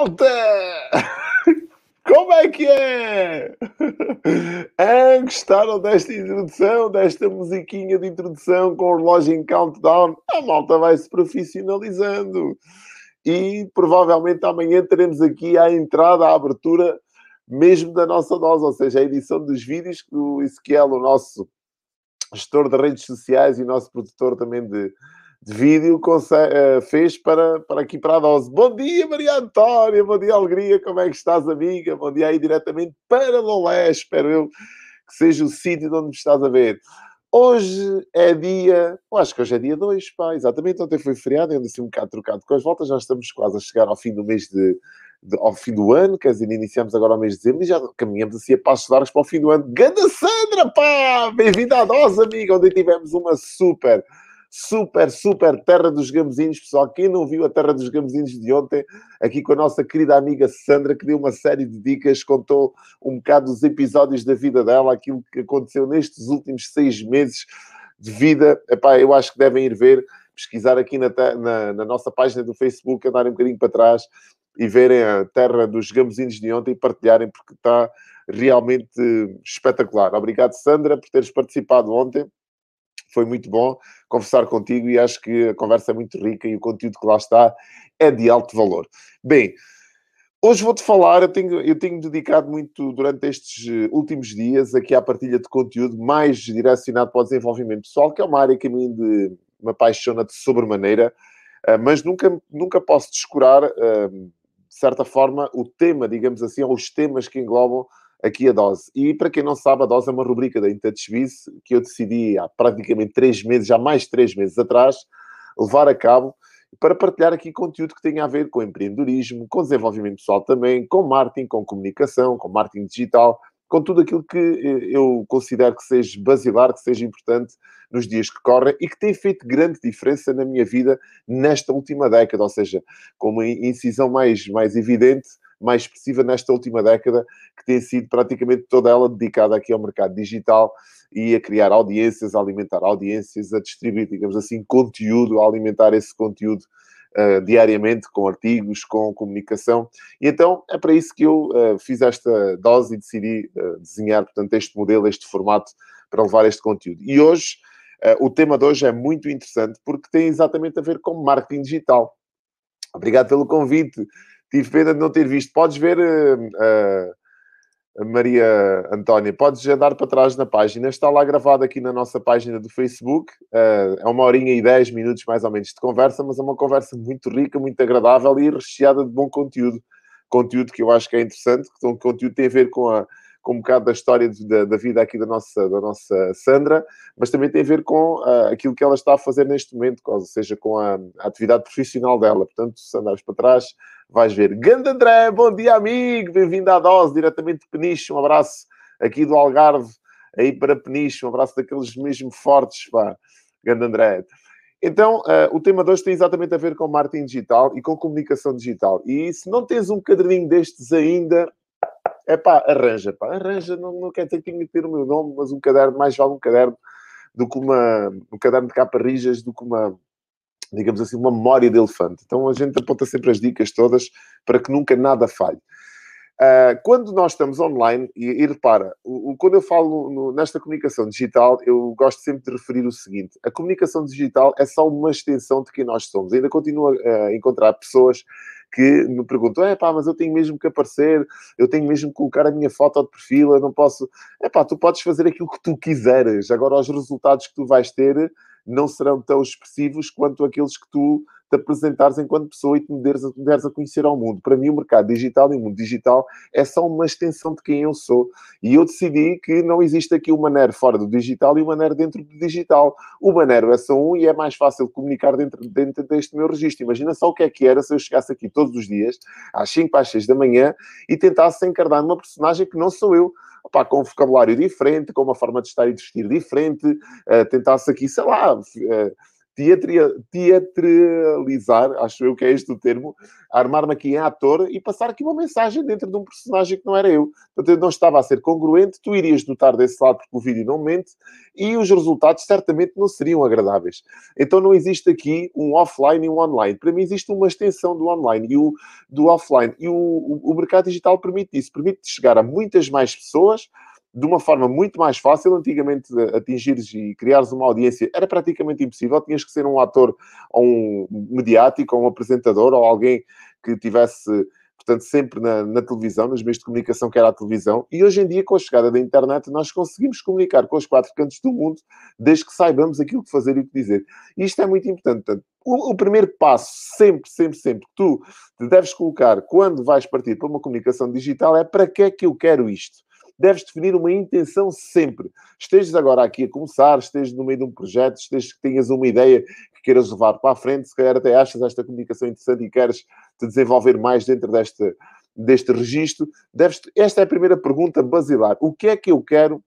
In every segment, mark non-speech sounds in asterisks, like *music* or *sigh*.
malta! Como é que é? Ah, gostaram desta introdução, desta musiquinha de introdução com o relógio em countdown? A malta vai se profissionalizando. E provavelmente amanhã teremos aqui a entrada, a abertura mesmo da nossa dose, ou seja, a edição dos vídeos que o Ezequiel, o nosso gestor de redes sociais e nosso produtor também de, de vídeo uh, fez para, para aqui para a dose. Bom dia, Maria Antónia, bom dia, Alegria, como é que estás, amiga? Bom dia aí diretamente para Lolé, espero eu que seja o sítio onde me estás a ver. Hoje é dia, eu acho que hoje é dia 2, pá, exatamente, ontem foi feriado, ainda assim um bocado trocado com as voltas, já estamos quase a chegar ao fim do mês de, de, ao fim do ano, quer dizer, iniciamos agora o mês de dezembro e já caminhamos assim a passos largos para o fim do ano. Ganda Sandra, pá! Bem-vinda à dose, amiga, onde tivemos uma super super, super Terra dos Gamezinhos, pessoal. Quem não viu a Terra dos Gamezinhos de ontem, aqui com a nossa querida amiga Sandra, que deu uma série de dicas, contou um bocado dos episódios da vida dela, aquilo que aconteceu nestes últimos seis meses de vida. Epá, eu acho que devem ir ver, pesquisar aqui na, na, na nossa página do Facebook, andarem um bocadinho para trás e verem a Terra dos Gamezinhos de ontem e partilharem, porque está realmente espetacular. Obrigado, Sandra, por teres participado ontem foi muito bom conversar contigo e acho que a conversa é muito rica e o conteúdo que lá está é de alto valor. Bem, hoje vou-te falar, eu tenho, eu tenho dedicado muito durante estes eh, últimos dias aqui à partilha de conteúdo mais direcionado para o desenvolvimento pessoal, que é uma área que a mim de, me apaixona de sobremaneira, eh, mas nunca, nunca posso descurar, eh, de certa forma, o tema, digamos assim, ou os temas que englobam aqui a dose. E para quem não sabe, a dose é uma rubrica da InTouchBiz que eu decidi há praticamente três meses, já mais de três meses atrás, levar a cabo para partilhar aqui conteúdo que tenha a ver com empreendedorismo, com desenvolvimento pessoal também, com marketing, com comunicação, com marketing digital, com tudo aquilo que eh, eu considero que seja basilar, que seja importante nos dias que correm e que tem feito grande diferença na minha vida nesta última década, ou seja, com uma incisão mais, mais evidente mais expressiva nesta última década, que tem sido praticamente toda ela dedicada aqui ao mercado digital e a criar audiências, a alimentar audiências, a distribuir, digamos assim, conteúdo, a alimentar esse conteúdo uh, diariamente com artigos, com comunicação. E então é para isso que eu uh, fiz esta dose e decidi uh, desenhar, portanto, este modelo, este formato para levar este conteúdo. E hoje, o tema de hoje é muito interessante porque tem exatamente a ver com marketing digital. Obrigado pelo convite. Tive pena de não ter visto. Podes ver, uh, uh, Maria Antónia, podes andar para trás na página. Está lá gravado aqui na nossa página do Facebook. Uh, é uma horinha e dez minutos mais ou menos de conversa, mas é uma conversa muito rica, muito agradável e recheada de bom conteúdo. Conteúdo que eu acho que é interessante, que conteúdo tem a ver com a com um bocado da história de, da, da, vida aqui da nossa, da nossa Sandra, mas também tem a ver com uh, aquilo que ela está a fazer neste momento, ou seja, com a, a atividade profissional dela. Portanto, se andares para trás, vais ver. Grande André, bom dia, amigo, bem-vindo à dose, diretamente de Peniche, um abraço aqui do Algarve, aí para Peniche, um abraço daqueles mesmo fortes, pá. Grande André. Então, uh, o tema de hoje tem exatamente a ver com marketing digital e com comunicação digital. E se não tens um caderninho destes ainda, é pá, arranja, pá, arranja, não, não quer dizer que tenha que ter o meu nome, mas um caderno, mais vale um caderno do que uma, um caderno de capa rijas do que uma, digamos assim, uma memória de elefante. Então a gente aponta sempre as dicas todas para que nunca nada falhe. Uh, quando nós estamos online, e, e repara, o, o, quando eu falo no, nesta comunicação digital, eu gosto sempre de referir o seguinte: a comunicação digital é só uma extensão de quem nós somos. Ainda continuo a encontrar pessoas que me perguntam: é pá, mas eu tenho mesmo que aparecer, eu tenho mesmo que colocar a minha foto de perfil, eu não posso. É pá, tu podes fazer aquilo que tu quiseres, agora os resultados que tu vais ter não serão tão expressivos quanto aqueles que tu te apresentares enquanto pessoa e te deres, deres a conhecer ao mundo. Para mim, o mercado digital e o mundo digital é só uma extensão de quem eu sou. E eu decidi que não existe aqui o Manero fora do digital e o Manero dentro do digital. O Manero é só um e é mais fácil comunicar dentro, dentro deste meu registro. Imagina só o que é que era se eu chegasse aqui todos os dias, às 5 às 6 da manhã, e tentasse encarnar uma personagem que não sou eu. Opa, com um vocabulário diferente, com uma forma de estar e de vestir diferente, uh, tentasse aqui, sei lá, uh, teatralizar, acho eu que é este o termo, armar-me aqui em ator e passar aqui uma mensagem dentro de um personagem que não era eu. Portanto, eu não estava a ser congruente, tu irias notar desse lado porque o vídeo não mente e os resultados certamente não seriam agradáveis. Então não existe aqui um offline e um online. Para mim existe uma extensão do online e o, do offline. E o, o, o mercado digital permite isso, permite chegar a muitas mais pessoas, de uma forma muito mais fácil. Antigamente, atingires e criares uma audiência era praticamente impossível. Tinhas que ser um ator ou um mediático ou um apresentador ou alguém que tivesse, portanto, sempre na, na, televisão, nos meios de comunicação que era a televisão. E hoje em dia, com a chegada da internet, nós conseguimos comunicar com os quatro cantos do mundo, desde que saibamos aquilo que fazer e o que dizer. E isto é muito importante. Portanto, o, o, primeiro passo, sempre, sempre, sempre, que tu te deves colocar quando vais partir para uma comunicação digital é para que é que eu quero isto? Deves definir uma intenção sempre. Estejas agora aqui a começar, estejas no meio de um projeto, estejas que tenhas uma ideia que queiras levar para a frente, se calhar até achas esta comunicação interessante e queres te desenvolver mais dentro deste, deste registro, deves, esta é a primeira pergunta basilar. O que é que eu quero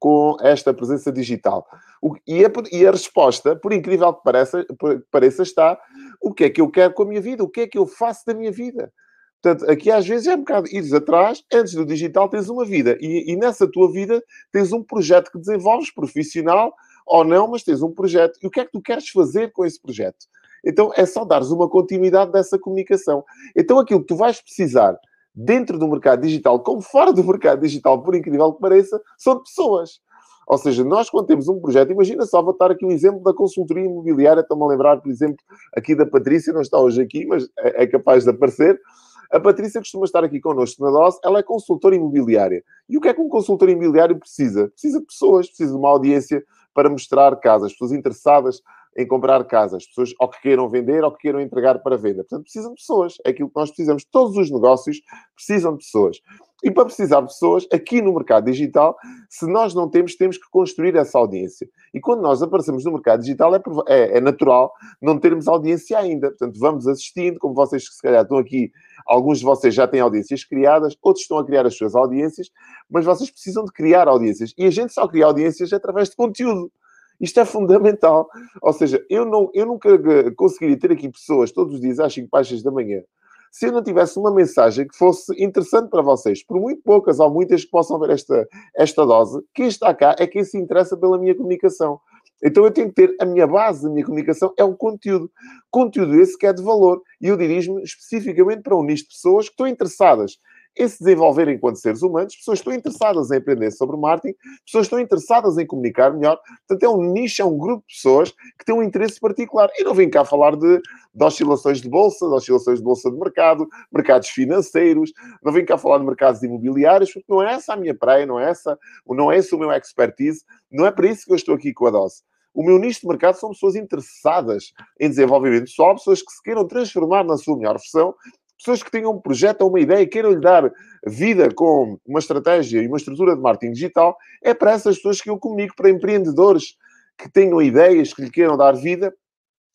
com esta presença digital? O, e, a, e, a, resposta, por incrível que pareça, pareça, está o que é que eu quero com a minha vida? O que é que eu faço da minha vida? Portanto, aqui às vezes é um bocado ires atrás, antes do digital tens uma vida. E, e, nessa tua vida tens um projeto que desenvolves, profissional ou não, mas tens um projeto. E o que é que tu queres fazer com esse projeto? Então é só dares uma continuidade dessa comunicação. Então aquilo que tu vais precisar dentro do mercado digital, como fora do mercado digital, por incrível que pareça, são pessoas. Ou seja, nós quando temos um projeto, imagina só, vou dar aqui um exemplo da consultoria imobiliária, estou-me a lembrar, por exemplo, aqui da Patrícia, não está hoje aqui, mas é, é capaz de aparecer. A Patrícia costuma estar aqui connosco na dose, ela é consultora imobiliária. E o que é que um consultor imobiliário precisa? Precisa de pessoas, precisa de uma audiência para mostrar casas, pessoas interessadas em comprar casas, pessoas ou que queiram vender ou que queiram entregar para venda. Portanto, precisam de pessoas. É aquilo que nós precisamos. Todos os negócios precisam de pessoas. E para precisar de pessoas, aqui no mercado digital, se nós não temos, temos que construir essa audiência. E quando nós aparecemos no mercado digital, é, é, é natural não termos audiência ainda. Portanto, vamos assistindo, como vocês que se calhar estão aqui, alguns de vocês já têm audiências criadas, outros estão a criar as suas audiências, mas vocês precisam de criar audiências. E a gente só cria audiências através de conteúdo. Isto é fundamental. Ou seja, eu, não, eu nunca conseguiria ter aqui pessoas todos os dias às 5 baixas da manhã se eu não tivesse uma mensagem que fosse interessante para vocês, por muito poucas ou muitas que possam ver esta, esta dose, quem está cá é quem se interessa pela minha comunicação. Então eu tenho que ter a minha base da minha comunicação é o conteúdo. Conteúdo esse que é de valor. E eu dirijo-me especificamente para um nicho de pessoas que estão interessadas em se desenvolver enquanto seres humanos, pessoas estão interessadas em aprender sobre marketing, pessoas estão interessadas em comunicar melhor. Portanto, é um nicho, é um grupo de pessoas que têm um interesse particular. E não vim cá falar de, de oscilações de bolsa, de oscilações de bolsa de mercado, mercados financeiros, não vim cá falar de mercados imobiliários, porque não é essa a minha praia, não é essa, não é esse o meu expertise, não é para isso que eu estou aqui com a dose. O meu nicho de mercado são pessoas interessadas em desenvolvimento pessoal, pessoas que se queiram transformar na sua melhor versão pessoas que tenham um projeto ou uma ideia e queiram lhe dar vida com uma estratégia e uma estrutura de marketing digital, é para essas pessoas que eu comunico, para empreendedores que tenham ideias, que lhe queiram dar vida,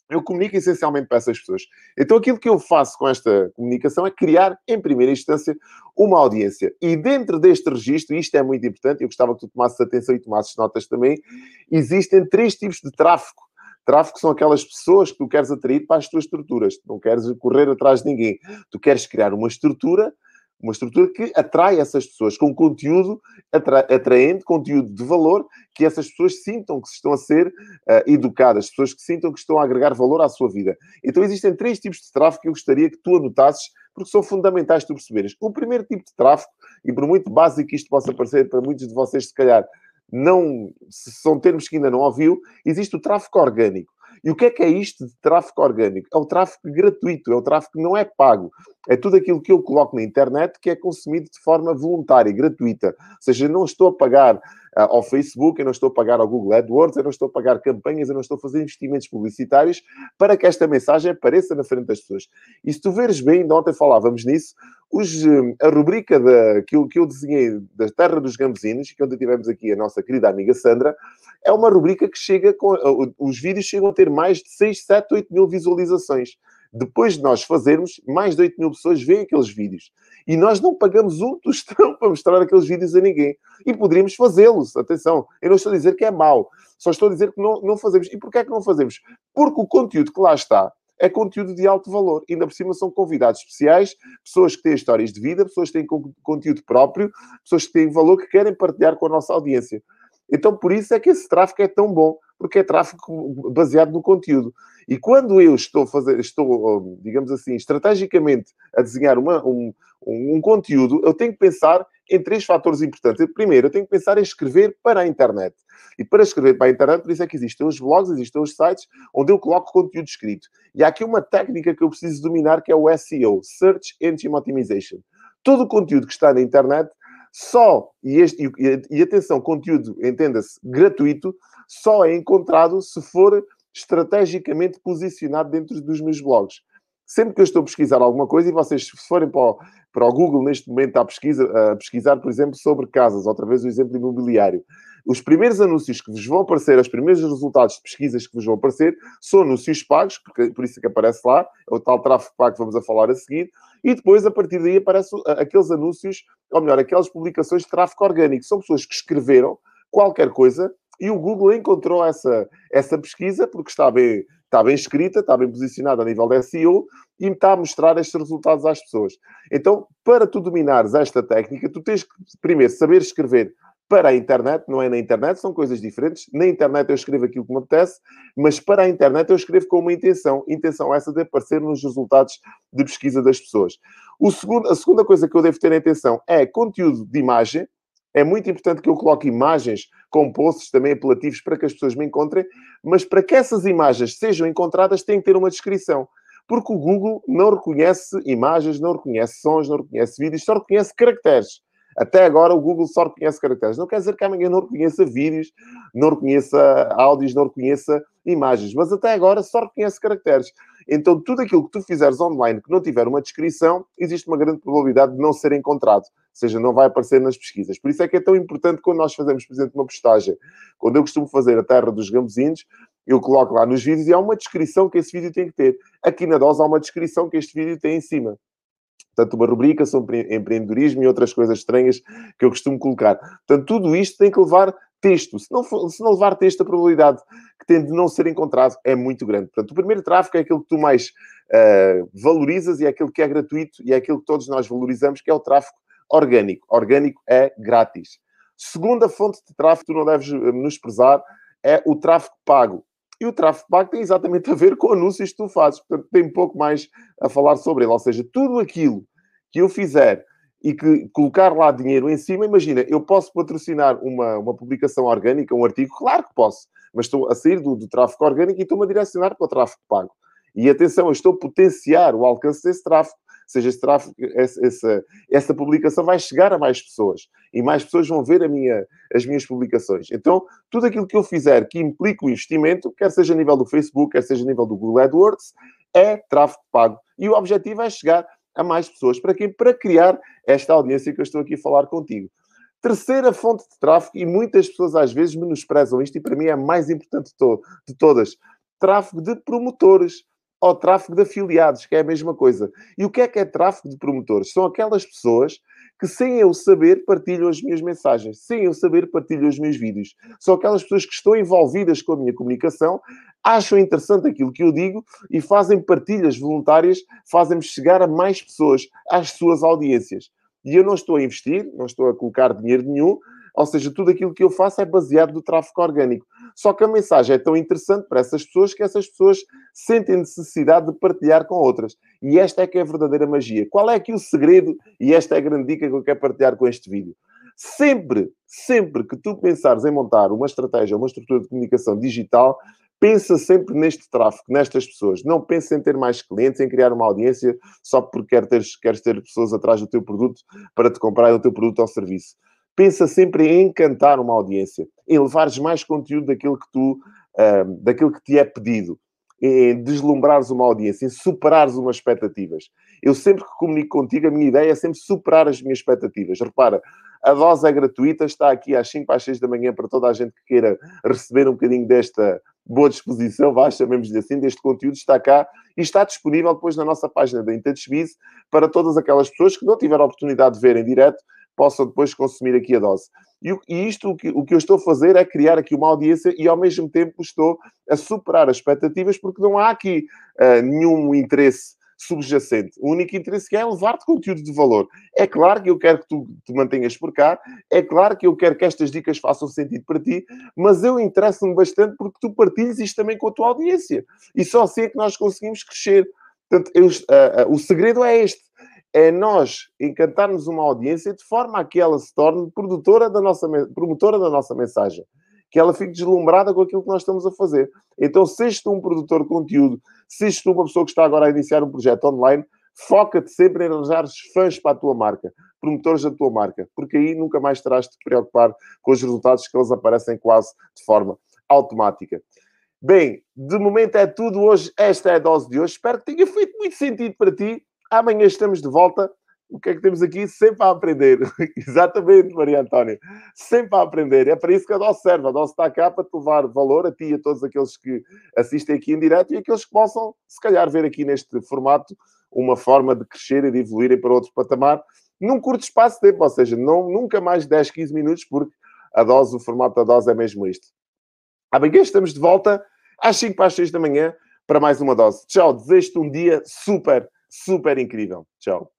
eu comunico essencialmente para essas pessoas. Então, aquilo que eu faço com esta comunicação é criar, em primeira instância, uma audiência. E dentro deste registro, isto é muito importante, eu gostava que tu tomasses atenção e tomasses notas também, existem três tipos de tráfego Tráfico são aquelas pessoas que tu queres atrair para as tuas estruturas. Tu não queres correr atrás de ninguém. Tu queres criar uma estrutura, uma estrutura que atrai essas pessoas com conteúdo atra atraente, conteúdo de valor, que essas pessoas sintam que estão a ser uh, educadas, pessoas que sintam que estão a agregar valor à sua vida. Então existem três tipos de tráfego que eu gostaria que tu anotasses, porque são fundamentais tu perceberes. O primeiro tipo de tráfego, e por muito básico que isto possa parecer para muitos de vocês, se calhar, não, são termos que ainda não ouviu, existe o tráfego orgânico. E o que é que é isto de tráfego orgânico? É o tráfego gratuito, é o tráfego que não é pago. É tudo aquilo que eu coloco na internet que é consumido de forma voluntária, gratuita. Ou seja, não estou a pagar ao Facebook, eu não estou a pagar ao Google AdWords, eu não estou a pagar campanhas, eu não estou a fazer investimentos publicitários para que esta mensagem apareça na frente das pessoas. E se tu veres bem, ainda ontem falávamos nisso, os, a rubrica da, que, eu, que eu desenhei da Terra dos Gambezinos, que onde tivemos aqui a nossa querida amiga Sandra, é uma rubrica que chega com. Os vídeos chegam a ter mais de 6, 7, 8 mil visualizações depois de nós fazermos, mais de 8 mil pessoas veem aqueles vídeos. E nós não pagamos um tostão *laughs* para mostrar aqueles vídeos a ninguém. E poderíamos fazê-los, atenção. Eu não estou a dizer que é mau, só estou a dizer que não, não fazemos. E porquê é que não fazemos? Porque o conteúdo que lá está é conteúdo de alto valor. Ainda por cima são convidados especiais, pessoas que têm histórias de vida, pessoas que têm conteúdo próprio, pessoas que têm valor que querem partilhar com a nossa audiência. Então, por isso é que esse tráfego é tão bom, porque é tráfego baseado no conteúdo. E quando eu estou fazer, estou, digamos assim, estrategicamente a desenhar uma, um, um, conteúdo, eu tenho que pensar em três fatores importantes. Primeiro, eu tenho que pensar em escrever para a internet. E para escrever para a internet, por isso é que existem os blogs, existem os sites onde eu coloco conteúdo escrito. E há aqui uma técnica que eu preciso dominar, que é o SEO, Search Engine Optimization. Todo o conteúdo que está na internet, só, e, este, e, e atenção, conteúdo, entenda-se, gratuito, só é encontrado se for estrategicamente posicionado dentro dos meus blogs. Sempre que eu estou a pesquisar alguma coisa, e vocês, se forem para o, para o Google neste momento a, pesquisa, a pesquisar, por exemplo, sobre casas, outra vez o exemplo imobiliário, os primeiros anúncios que vos vão aparecer, os primeiros resultados de pesquisas que vos vão aparecer, são anúncios pagos, porque, por isso é que aparece lá, é o tal tráfego pago que vamos a falar a seguir, e depois, a partir daí, aparecem aqueles anúncios, ou melhor, aquelas publicações de tráfego orgânico. São pessoas que escreveram qualquer coisa e o Google encontrou essa, essa pesquisa porque está bem, está bem escrita, está bem posicionada a nível de SEO e está a mostrar estes resultados às pessoas. Então, para tu dominares esta técnica, tu tens que primeiro saber escrever para a internet, não é na internet, são coisas diferentes. Na internet eu escrevo aquilo que me apetece, mas para a internet eu escrevo com uma intenção. Intenção essa de aparecer nos resultados de pesquisa das pessoas. O segundo, a segunda coisa que eu devo ter em atenção é conteúdo de imagem, é muito importante que eu coloque imagens com posts também apelativos para que as pessoas me encontrem, mas para que essas imagens sejam encontradas tem que ter uma descrição. Porque o Google não reconhece imagens, não reconhece sons, não reconhece vídeos, só reconhece caracteres. Até agora o Google só reconhece caracteres. Não quer dizer que amanhã não reconheça vídeos, não reconheça áudios, não reconheça imagens, mas até agora só reconhece caracteres. Então, tudo aquilo que tu fizeres online que não tiver uma descrição, existe uma grande probabilidade de não ser encontrado. Seja, não vai aparecer nas pesquisas. Por isso é que é tão importante quando nós fazemos, por exemplo, uma postagem. Quando eu costumo fazer a Terra dos Gambuzinhos, eu coloco lá nos vídeos e há uma descrição que esse vídeo tem que ter. Aqui na dose há uma descrição que este vídeo tem em cima. Portanto, uma rubrica sobre empreendedorismo e outras coisas estranhas que eu costumo colocar. Portanto, tudo isto tem que levar texto. Se não, for, se não levar texto, a probabilidade que tem de não ser encontrado é muito grande. Portanto, o primeiro tráfego é aquilo que tu mais uh, valorizas e é aquilo que é gratuito e é aquilo que todos nós valorizamos, que é o tráfego orgânico. Orgânico é grátis. Segunda fonte de tráfego tu não deves eh, menosprezar é o tráfego pago. E o tráfego pago tem exatamente *laughs* a ver com anúncios que tu fazes. Portanto, tem pouco mais a falar sobre ele. Ou seja, tudo aquilo que eu fizer e que colocar lá dinheiro em cima, imagina, eu posso patrocinar uma, uma publicação orgânica, um artigo, claro que posso, mas estou a sair do, do tráfego orgânico e estou-me a direcionar para o tráfego pago. E atenção, eu estou a potenciar o alcance desse tráfego, seja, esse tráfego, essa, essa publicação vai chegar a mais pessoas e mais pessoas vão ver minha, as minhas publicações. Então, tudo aquilo que eu fizer que implique o investimento, quer seja a nível do Facebook, quer seja a nível do Google AdWords, é tráfego pago. E o objetivo é chegar a mais pessoas. Para quê? Para criar esta audiência que eu estou aqui a falar contigo. Terceira fonte de tráfego, e muitas pessoas às vezes menosprezam isto, e para mim é a mais importante de, to de todas: tráfego de promotores ou tráfego de afiliados, que é a mesma coisa. E o que é que é tráfego de promotores? São aquelas pessoas que, sem eu saber, partilham as minhas mensagens, sem eu saber, partilham os meus vídeos. São aquelas pessoas que estão envolvidas com a minha comunicação, acham interessante aquilo que eu digo e fazem partilhas voluntárias, fazem-me chegar a mais pessoas, às suas audiências. E eu não estou a investir, não estou a colocar dinheiro nenhum, ou seja, tudo aquilo que eu faço é baseado no tráfego orgânico. Só que a mensagem é tão interessante para essas pessoas que essas pessoas sentem necessidade de partilhar com outras. E esta é que é a verdadeira magia. Qual é aqui o segredo? E esta é a grande dica que eu quero partilhar com este vídeo. Sempre, sempre que tu pensares em montar uma estratégia, uma estrutura de comunicação digital, pensa sempre neste tráfego, nestas pessoas. Não pensa em ter mais clientes, em criar uma audiência só porque quer ter, queres ter pessoas atrás do teu produto para te comprar o teu produto ou serviço. Pensa sempre em encantar uma audiência, em levares mais conteúdo daquilo que tu, uh, daquilo que te é pedido, em deslumbrares uma audiência, em superares umas expectativas. Eu sempre que comunico contigo, a minha ideia é sempre superar as minhas expectativas. Repara, a dose é gratuita, está aqui às 5 às 6 da manhã para toda a gente que queira receber um bocadinho desta, boa disposição, vá, chamemos-lhe assim, deste conteúdo, está cá e está disponível depois na nossa página da InTouchBiz para todas aquelas pessoas que não tiveram a oportunidade de ver em direto, possam depois consumir aqui a dose. E, e isto, o que, o que eu estou a fazer é criar aqui uma audiência e ao mesmo tempo estou a superar as expectativas porque não há aqui uh, nenhum interesse subjacente. O único interesse que é levar-te conteúdo de valor. É claro que eu quero que tu te mantenhas por cá, é claro que eu quero que estas dicas façam sentido para ti, mas eu interesso-me bastante porque tu partilhes isto também com a tua audiência. E só assim é que nós conseguimos crescer. Portanto, eu, uh, uh, o segredo é este. É nós encantarmos uma audiência de forma a que ela se torne produtora da nossa, promotora da nossa mensagem que ela fique deslumbrada com aquilo que nós estamos a fazer. Então, se tu um produtor de conteúdo, se tu uma pessoa que está agora a iniciar um projeto online, foca-te sempre em arranjar fãs para a tua marca, promotores da tua marca, porque aí nunca mais terás de te preocupar com os resultados que eles aparecem quase de forma automática. Bem, de momento é tudo hoje. Esta é a dose de hoje. Espero que tenha feito muito sentido para ti. Amanhã estamos de volta o que é que temos aqui? Sempre a aprender. *laughs* Exatamente, Maria Antónia. Sempre a aprender. É para isso que a DOS serve. A DOS está cá para te levar valor a ti e a todos aqueles que assistem aqui em direto e aqueles que possam, se calhar, ver aqui neste formato uma forma de crescer e de evoluírem para outro patamar num curto espaço de tempo. Ou seja, não, nunca mais 10, 15 minutos, porque a dose, o formato da dose é mesmo isto. Amanhã estamos de volta às 5 para as 6 da manhã para mais uma dose. Tchau. Desejo-te um dia super, super incrível. Tchau.